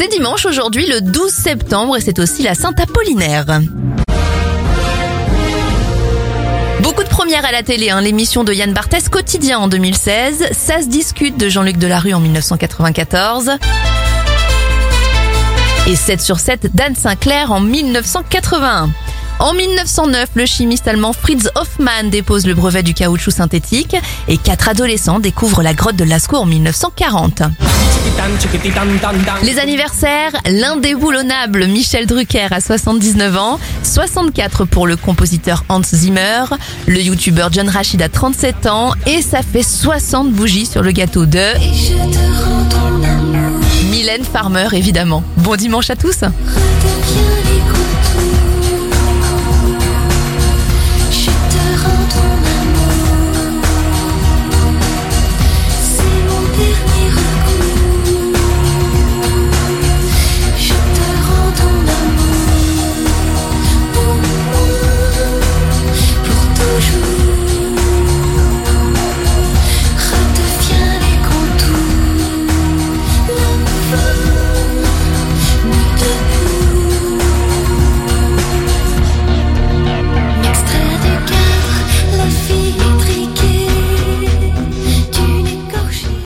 C'est dimanche aujourd'hui, le 12 septembre, et c'est aussi la Sainte Apollinaire. Beaucoup de premières à la télé, hein. l'émission de Yann Barthès Quotidien en 2016, Ça se discute de Jean-Luc Delarue en 1994 et 7 sur 7 d'Anne Sinclair en 1981. En 1909, le chimiste allemand Fritz Hoffmann dépose le brevet du caoutchouc synthétique et quatre adolescents découvrent la grotte de Lascaux en 1940. Les anniversaires, l'indéboulonnable Michel Drucker à 79 ans, 64 pour le compositeur Hans Zimmer, le youtubeur John Rachid à 37 ans et ça fait 60 bougies sur le gâteau de Mylène Farmer évidemment. Bon dimanche à tous